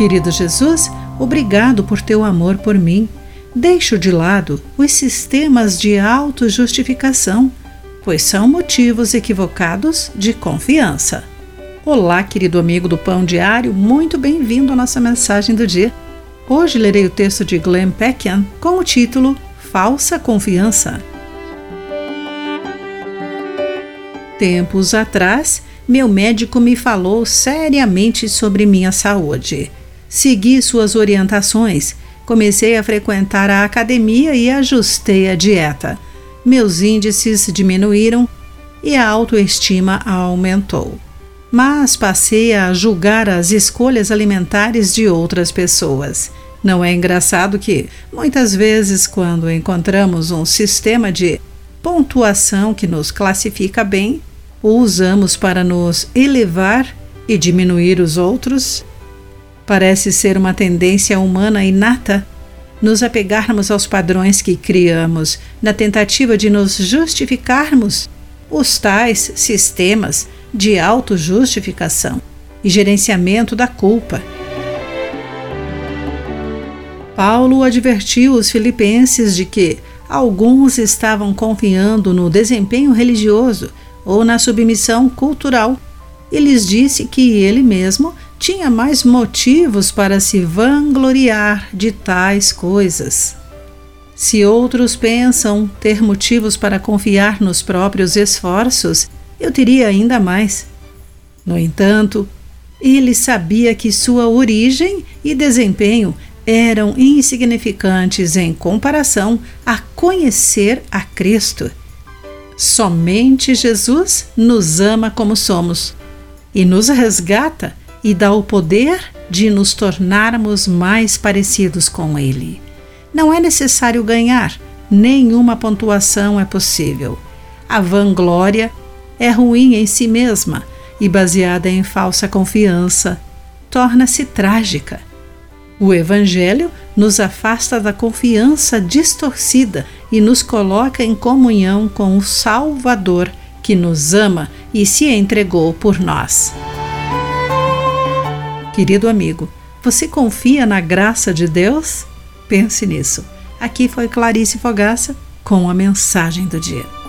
Querido Jesus, obrigado por teu amor por mim. Deixo de lado os sistemas de autojustificação, pois são motivos equivocados de confiança. Olá, querido amigo do Pão Diário, muito bem-vindo à nossa mensagem do dia. Hoje lerei o texto de Glenn Peckian com o título Falsa Confiança. Tempos atrás, meu médico me falou seriamente sobre minha saúde. Segui suas orientações, comecei a frequentar a academia e ajustei a dieta. Meus índices diminuíram e a autoestima aumentou. Mas passei a julgar as escolhas alimentares de outras pessoas. Não é engraçado que, muitas vezes, quando encontramos um sistema de pontuação que nos classifica bem, o usamos para nos elevar e diminuir os outros? Parece ser uma tendência humana inata nos apegarmos aos padrões que criamos na tentativa de nos justificarmos os tais sistemas de autojustificação e gerenciamento da culpa. Paulo advertiu os filipenses de que alguns estavam confiando no desempenho religioso ou na submissão cultural e lhes disse que ele mesmo tinha mais motivos para se vangloriar de tais coisas. Se outros pensam ter motivos para confiar nos próprios esforços, eu teria ainda mais. No entanto, ele sabia que sua origem e desempenho eram insignificantes em comparação a conhecer a Cristo. Somente Jesus nos ama como somos e nos resgata e dá o poder de nos tornarmos mais parecidos com Ele. Não é necessário ganhar, nenhuma pontuação é possível. A vanglória é ruim em si mesma e baseada em falsa confiança, torna-se trágica. O Evangelho nos afasta da confiança distorcida e nos coloca em comunhão com o Salvador que nos ama e se entregou por nós. Querido amigo, você confia na graça de Deus? Pense nisso. Aqui foi Clarice Fogaça com a mensagem do dia.